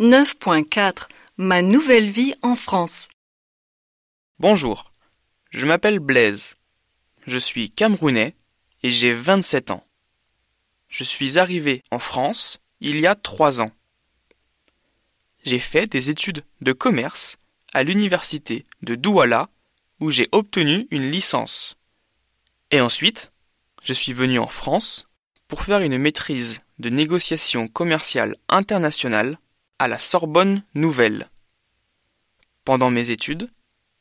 9.4 Ma nouvelle vie en France. Bonjour, je m'appelle Blaise. Je suis camerounais et j'ai 27 ans. Je suis arrivé en France il y a trois ans. J'ai fait des études de commerce à l'université de Douala où j'ai obtenu une licence. Et ensuite, je suis venu en France pour faire une maîtrise de négociation commerciale internationale à la Sorbonne Nouvelle. Pendant mes études,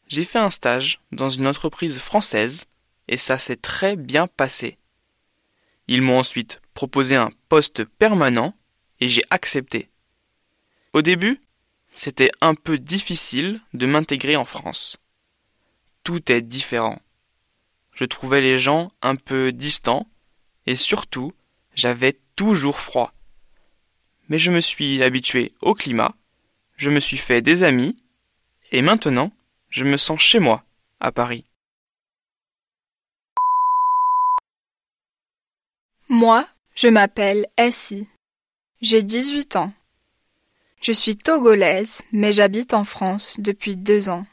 j'ai fait un stage dans une entreprise française et ça s'est très bien passé. Ils m'ont ensuite proposé un poste permanent et j'ai accepté. Au début, c'était un peu difficile de m'intégrer en France. Tout est différent. Je trouvais les gens un peu distants et surtout, j'avais toujours froid. Mais je me suis habitué au climat, je me suis fait des amis, et maintenant, je me sens chez moi, à Paris. Moi, je m'appelle Essie. J'ai 18 ans. Je suis togolaise, mais j'habite en France depuis deux ans.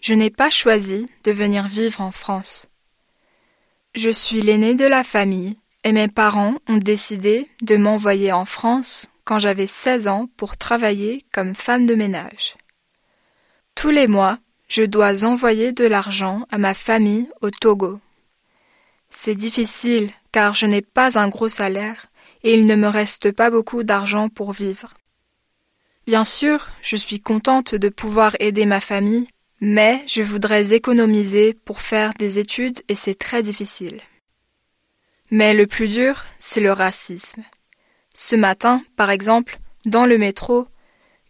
Je n'ai pas choisi de venir vivre en France. Je suis l'aînée de la famille et mes parents ont décidé de m'envoyer en France quand j'avais 16 ans pour travailler comme femme de ménage. Tous les mois, je dois envoyer de l'argent à ma famille au Togo. C'est difficile car je n'ai pas un gros salaire et il ne me reste pas beaucoup d'argent pour vivre. Bien sûr, je suis contente de pouvoir aider ma famille, mais je voudrais économiser pour faire des études et c'est très difficile. Mais le plus dur, c'est le racisme. Ce matin, par exemple, dans le métro,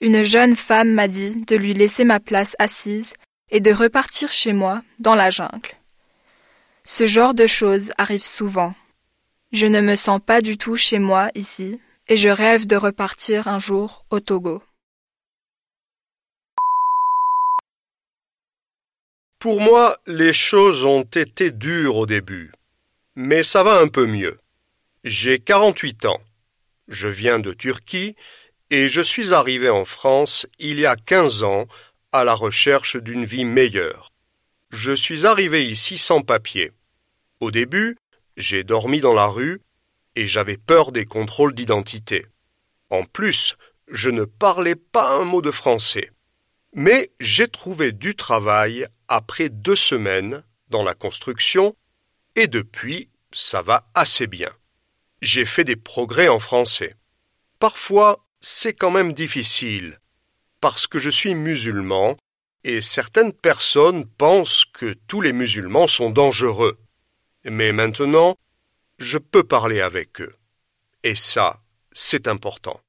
une jeune femme m'a dit de lui laisser ma place assise et de repartir chez moi, dans la jungle. Ce genre de choses arrive souvent. Je ne me sens pas du tout chez moi ici, et je rêve de repartir un jour au Togo. Pour moi, les choses ont été dures au début mais ça va un peu mieux. J'ai 48 ans. Je viens de Turquie et je suis arrivé en France il y a 15 ans à la recherche d'une vie meilleure. Je suis arrivé ici sans papier. Au début, j'ai dormi dans la rue et j'avais peur des contrôles d'identité. En plus, je ne parlais pas un mot de français. Mais j'ai trouvé du travail après deux semaines dans la construction et depuis, ça va assez bien. J'ai fait des progrès en français. Parfois, c'est quand même difficile, parce que je suis musulman, et certaines personnes pensent que tous les musulmans sont dangereux. Mais maintenant, je peux parler avec eux. Et ça, c'est important.